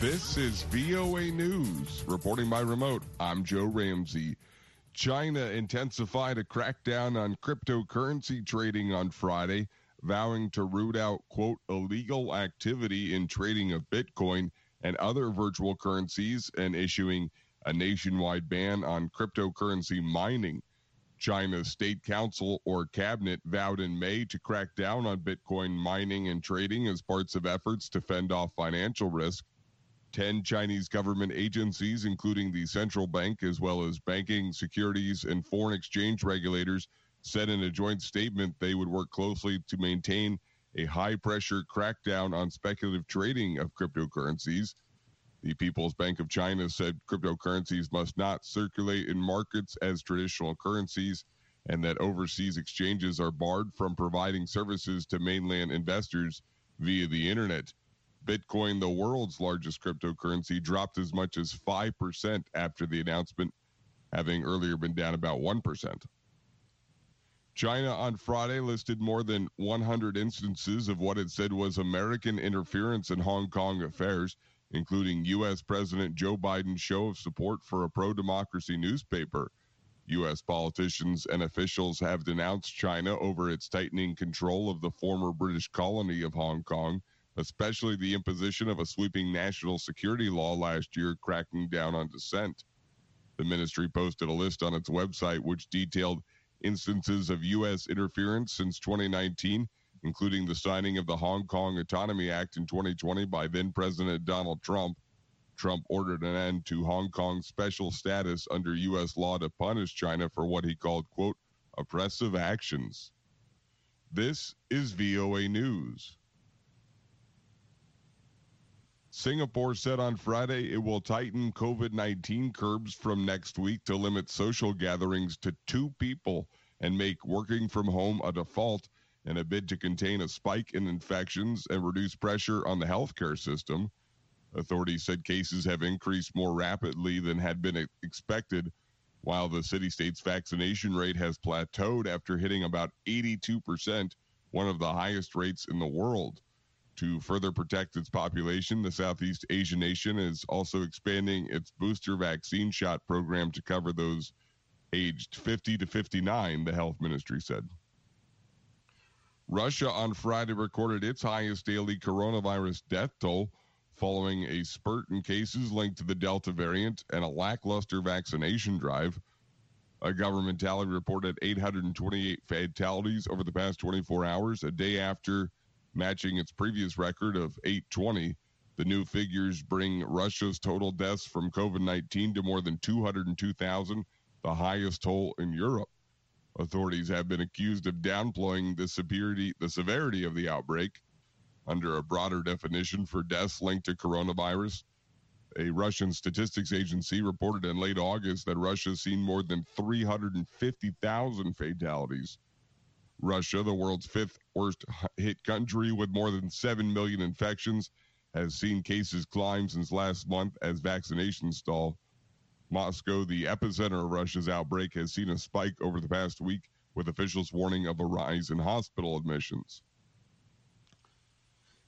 This is VOA News. Reporting by remote, I'm Joe Ramsey. China intensified a crackdown on cryptocurrency trading on Friday, vowing to root out, quote, illegal activity in trading of Bitcoin and other virtual currencies and issuing a nationwide ban on cryptocurrency mining. China's State Council or Cabinet vowed in May to crack down on Bitcoin mining and trading as parts of efforts to fend off financial risk. 10 Chinese government agencies, including the central bank, as well as banking, securities, and foreign exchange regulators, said in a joint statement they would work closely to maintain a high pressure crackdown on speculative trading of cryptocurrencies. The People's Bank of China said cryptocurrencies must not circulate in markets as traditional currencies and that overseas exchanges are barred from providing services to mainland investors via the internet. Bitcoin, the world's largest cryptocurrency, dropped as much as 5% after the announcement, having earlier been down about 1%. China on Friday listed more than 100 instances of what it said was American interference in Hong Kong affairs, including U.S. President Joe Biden's show of support for a pro democracy newspaper. U.S. politicians and officials have denounced China over its tightening control of the former British colony of Hong Kong especially the imposition of a sweeping national security law last year cracking down on dissent. The ministry posted a list on its website which detailed instances of U.S. interference since 2019, including the signing of the Hong Kong Autonomy Act in 2020 by then President Donald Trump. Trump ordered an end to Hong Kong's special status under U.S. law to punish China for what he called, quote, oppressive actions. This is VOA News. Singapore said on Friday it will tighten COVID 19 curbs from next week to limit social gatherings to two people and make working from home a default in a bid to contain a spike in infections and reduce pressure on the healthcare system. Authorities said cases have increased more rapidly than had been expected, while the city state's vaccination rate has plateaued after hitting about 82%, one of the highest rates in the world. To further protect its population, the Southeast Asian nation is also expanding its booster vaccine shot program to cover those aged 50 to 59, the health ministry said. Russia on Friday recorded its highest daily coronavirus death toll following a spurt in cases linked to the Delta variant and a lackluster vaccination drive. A government tally reported 828 fatalities over the past 24 hours, a day after matching its previous record of 820. The new figures bring Russia's total deaths from COVID 19 to more than 202,000, the highest toll in Europe. Authorities have been accused of downplaying the severity, the severity of the outbreak. Under a broader definition for deaths linked to coronavirus, a Russian statistics agency reported in late August that Russia has seen more than 350,000 fatalities Russia, the world's fifth worst hit country with more than 7 million infections, has seen cases climb since last month as vaccinations stall. Moscow, the epicenter of Russia's outbreak, has seen a spike over the past week, with officials warning of a rise in hospital admissions.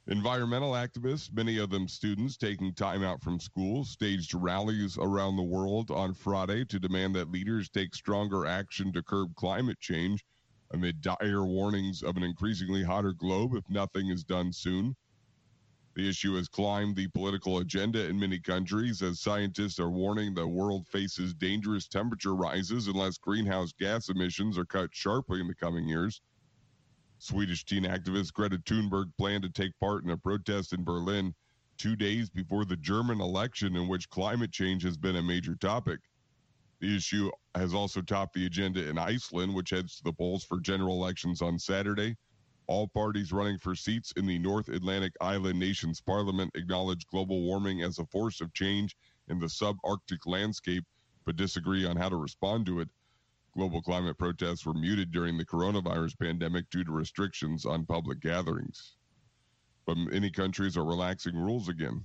Environmental activists, many of them students taking time out from school, staged rallies around the world on Friday to demand that leaders take stronger action to curb climate change amid dire warnings of an increasingly hotter globe if nothing is done soon. The issue has climbed the political agenda in many countries as scientists are warning the world faces dangerous temperature rises unless greenhouse gas emissions are cut sharply in the coming years. Swedish teen activist Greta Thunberg planned to take part in a protest in Berlin two days before the German election, in which climate change has been a major topic. The issue has also topped the agenda in Iceland, which heads to the polls for general elections on Saturday. All parties running for seats in the North Atlantic island nation's parliament acknowledge global warming as a force of change in the subarctic landscape, but disagree on how to respond to it. Global climate protests were muted during the coronavirus pandemic due to restrictions on public gatherings. But many countries are relaxing rules again.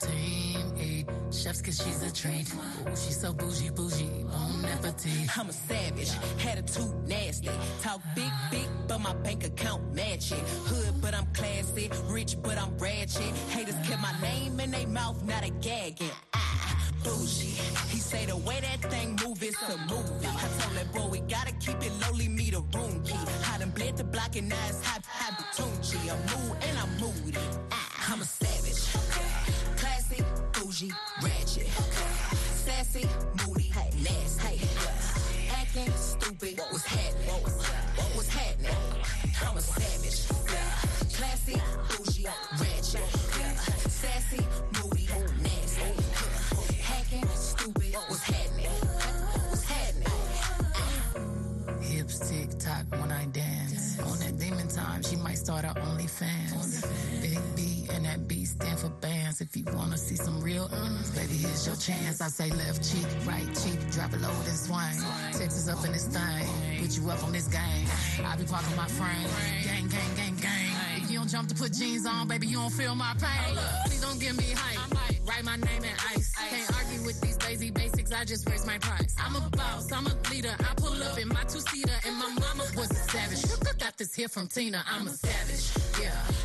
team eat chefs cause she's a treat. Ooh, she's so bougie, bougie, bon appetit. I'm a savage, had a tooth nasty. Talk big, big, but my bank account match it. Hood, but I'm classy. Rich, but I'm ratchet. Haters kept my name in their mouth, not a gagging. Ah, bougie. He say the way that thing move, is a movie. I told that boy we gotta keep it lowly, me the room key. I done bled the block and now it's the hot, I'm mood and I'm moody. Ah, I'm a savage. start our OnlyFans. Big B and that B stand for bands. If you wanna see some real earnings, baby, here's your chance. I say left cheek, right cheek, drop it low and swing. Texas up in this thing, put you up on this game. I be parking my frame, gang, gang, gang, gang. If you don't jump to put jeans on, baby, you don't feel my pain. Please don't give me hype. Write my name in ice. Can't argue with these lazy bases I just raise my price. I'm a boss, I'm a leader. I pull up in my two seater, and my mama was a savage. I Got this here from Tina, I'm a savage. Yeah.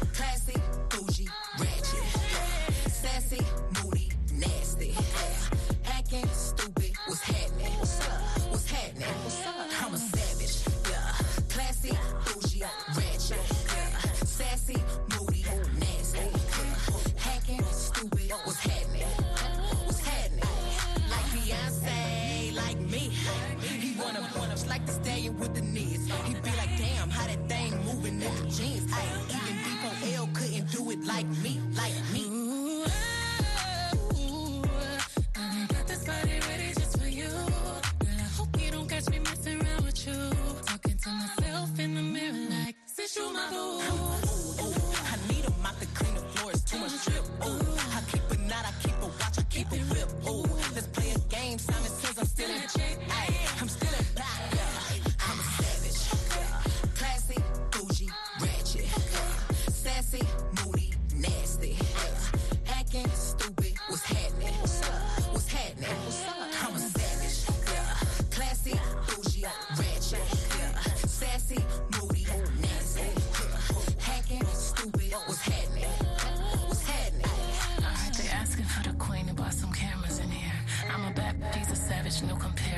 He be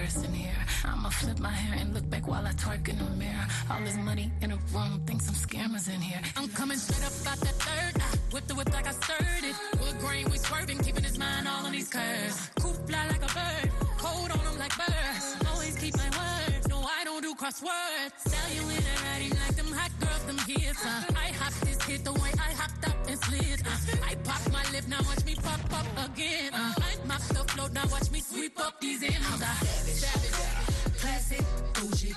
here. I'ma flip my hair and look back while I twerk in the mirror. All this money in a room, think some scammers in here. I'm coming straight up out the third. I whip the whip like I stirred it. Wood grain, we swerving, keeping his mind all on these curves. Coop fly like a bird, cold on him like birds. Always keep my word, no I don't do crosswords. Sell you in a writing like them hot girls, them hits. Uh. I hop this hit the way I hopped up slid. Uh. I pop my lip, now watch me pop up again. Uh. I mop the float, now watch me sweep up these ends. Uh. Savage. savage, Classy, bougie,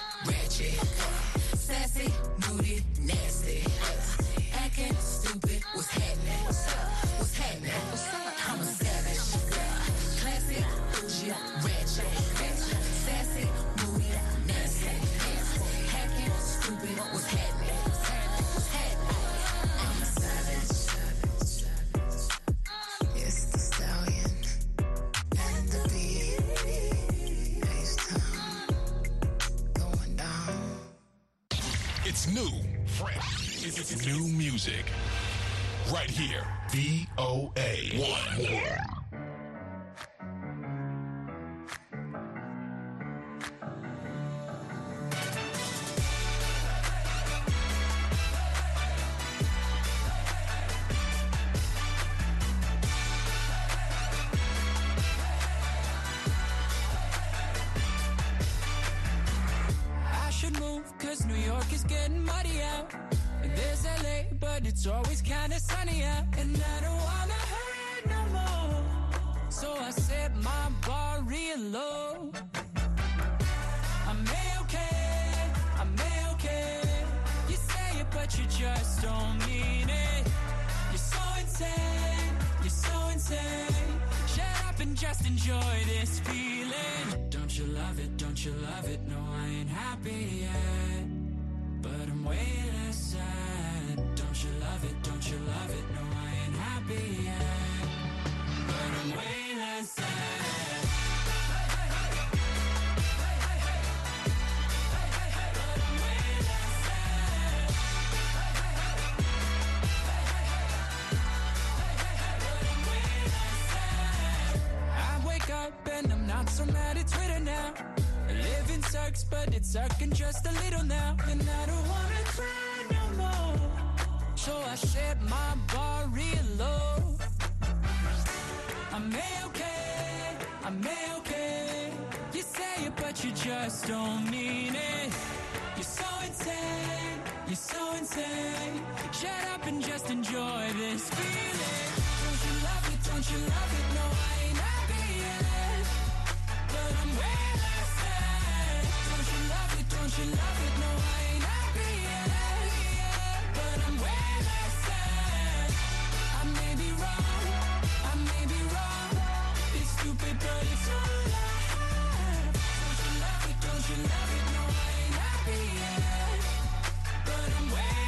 music. Right here. VOA 1. Enjoy this feeling. Don't you love it? Don't you love it? No, I ain't happy yet. But I'm way less sad. Don't you love it? Don't you love it? No, I ain't happy yet. But I'm way Don't you love it? Don't you love it? No i may be wrong i may be wrong it's stupid if i love you you love it don't you love it? No, I ain't happy yet. But I'm way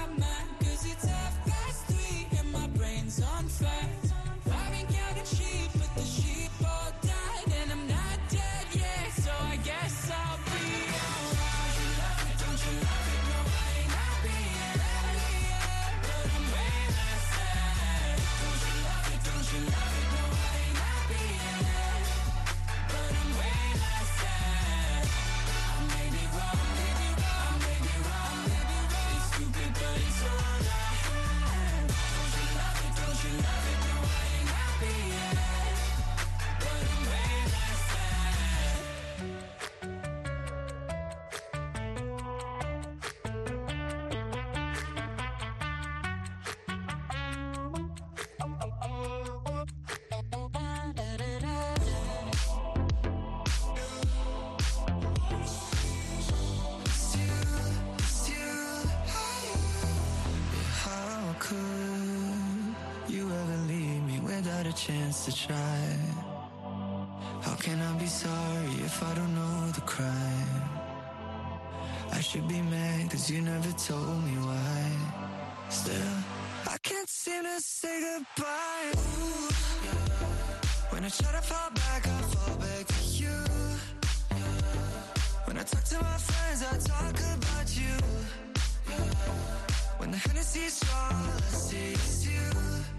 a chance to try. How can I be sorry if I don't know the crime? I should be mad cause you never told me why. Still, I can't seem to say goodbye. Ooh. When I try to fall back, I fall back to you. When I talk to my friends, I talk about you. When the Hennessy's strong, I see it's you,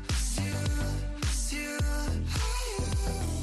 it's you higher.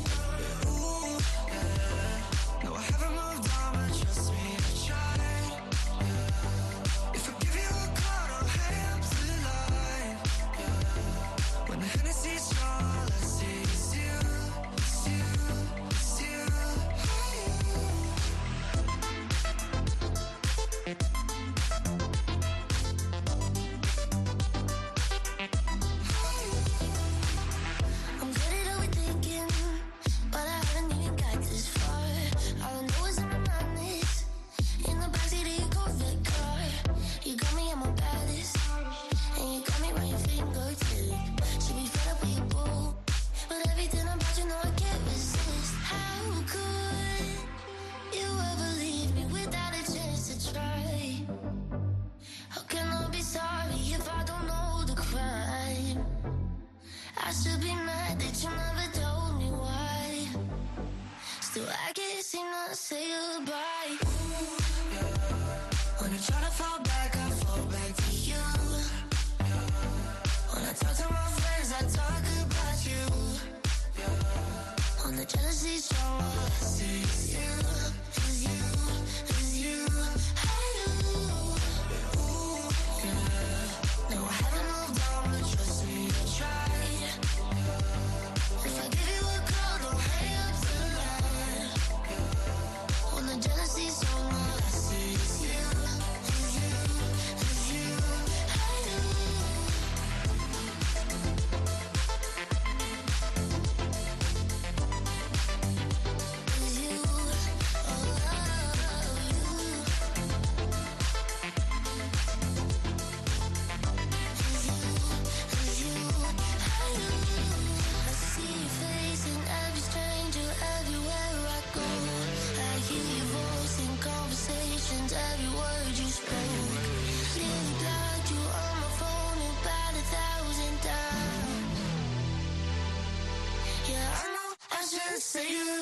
the jealousy's strong. I see you.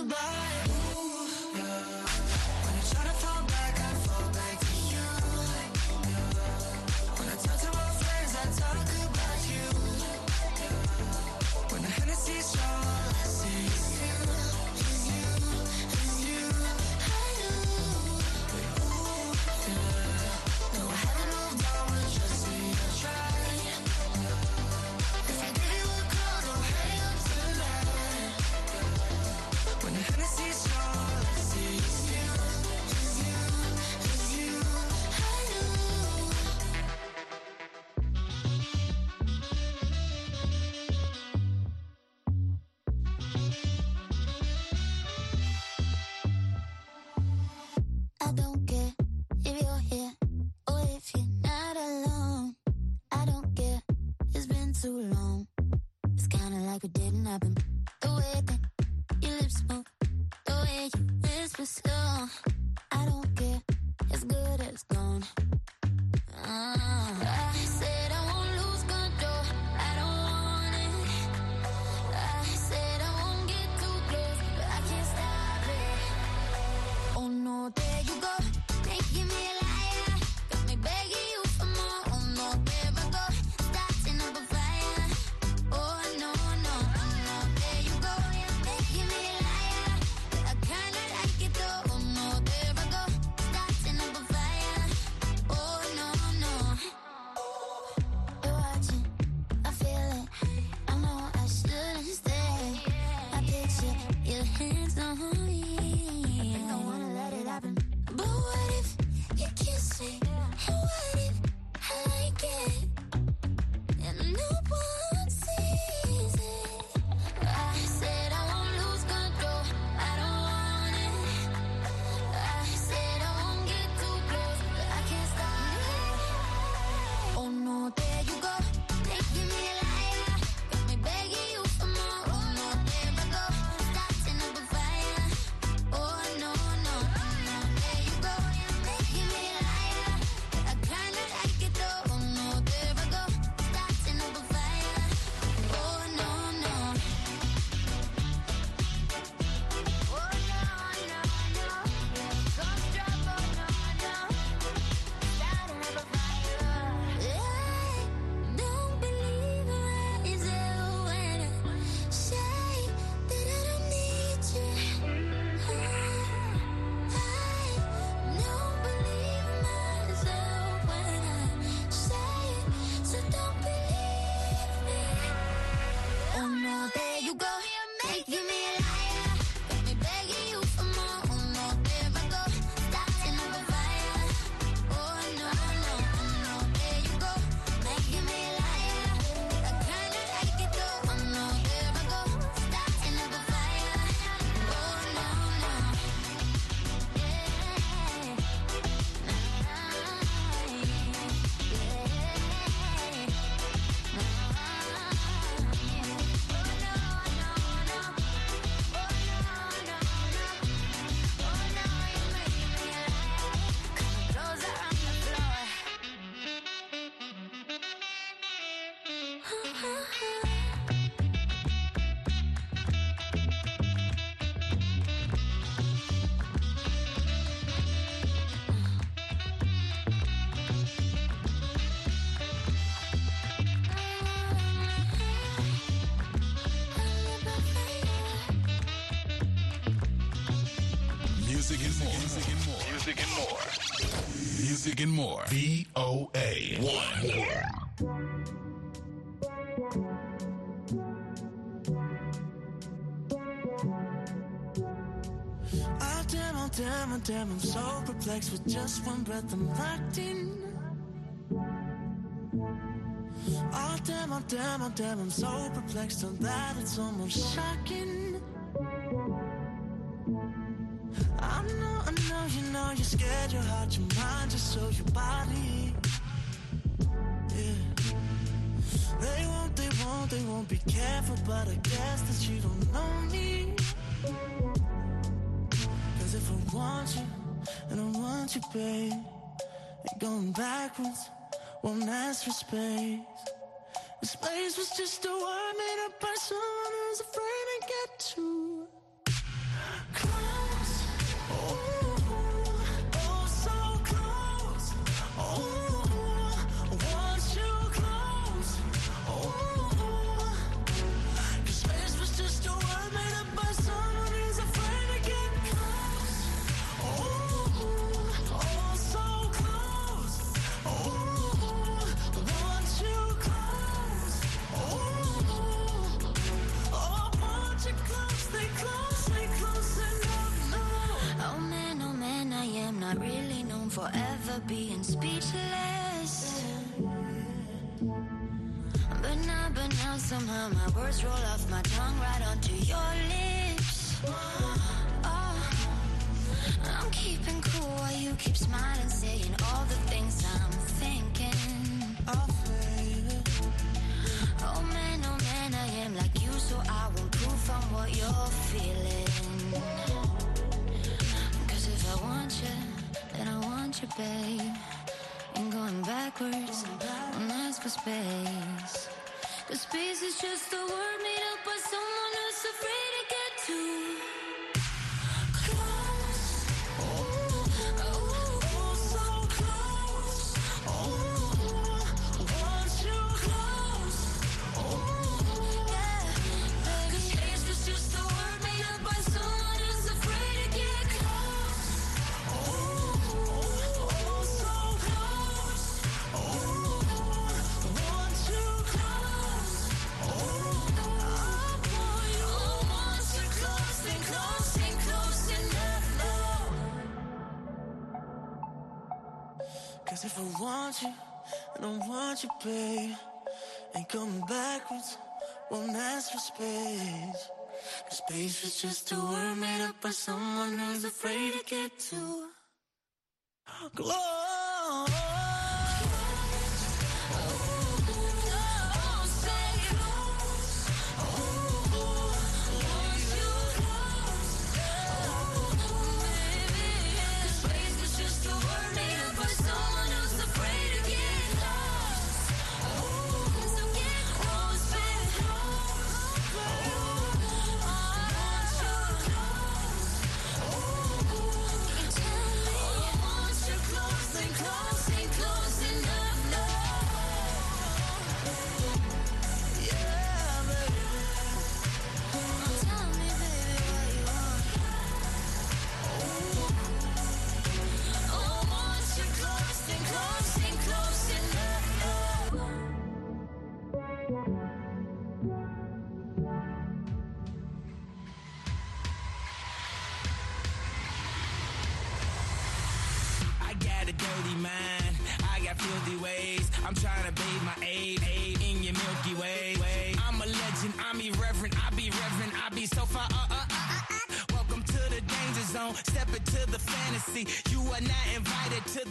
goodbye. Music and more. Music and so with just one breath I'm locked in. Oh damn, oh damn, oh damn, I'm so perplexed on that it's almost shocking. I know, I know, you know, you're scared, your heart, your mind, just so your body. Yeah. They won't, they won't, they won't be careful, but I guess that you don't know me. Cause if I want you, and I want you, babe, ain't going backwards, won't ask for space. The space was just a word made up by someone who's afraid to get too really known for ever being speechless. But now, but now, somehow my words roll off my tongue right onto your lips. Oh, I'm keeping cool while you keep smiling, saying all the things I'm thinking. Oh. Oh man, oh man, I am like you, so I won't proof on what you're feeling. Cause if I want you, then I want you, babe. Ain't going backwards, won't ask for space. Cause space is just a word made up by someone want you, I don't want you, babe. Ain't coming backwards, won't ask for space. Cause space was just a word made up by someone who's afraid to get too close.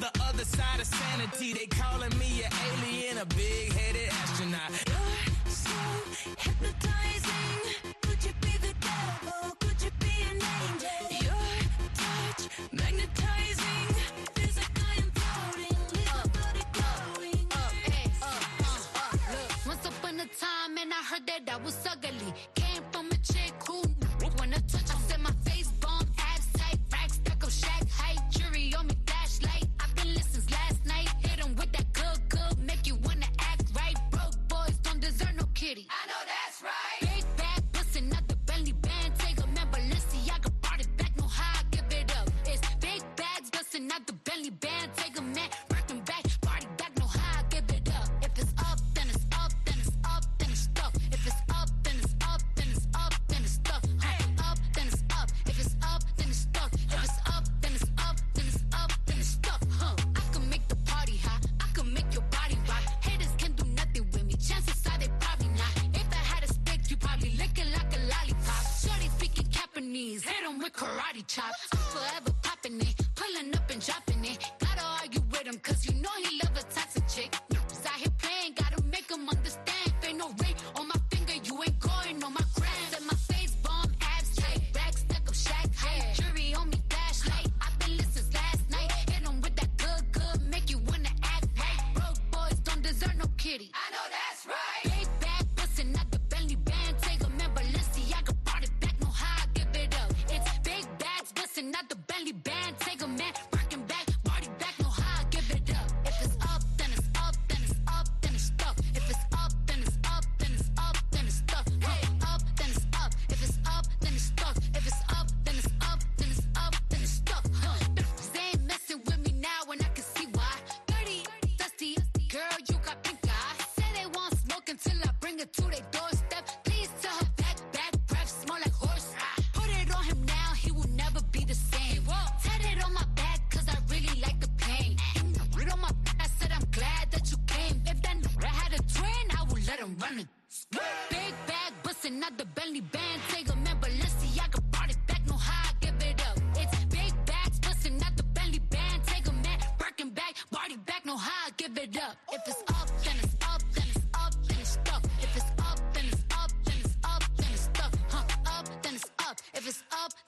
the other side of sanity. They calling me an alien, a big headed astronaut. You're so hypnotizing. Could you be the devil? Could you be an angel? Your touch magnetizing. Feels like I'm floating, little body glowing. Up, up, up, up, up, look. Once upon a time, and I heard that I was ugly. karate chops.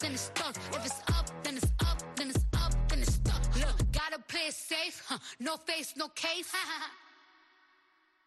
then it's stuck. If it's up, then it's up, then it's up, then it's stuck. Look, gotta play it safe, huh? No face, no case.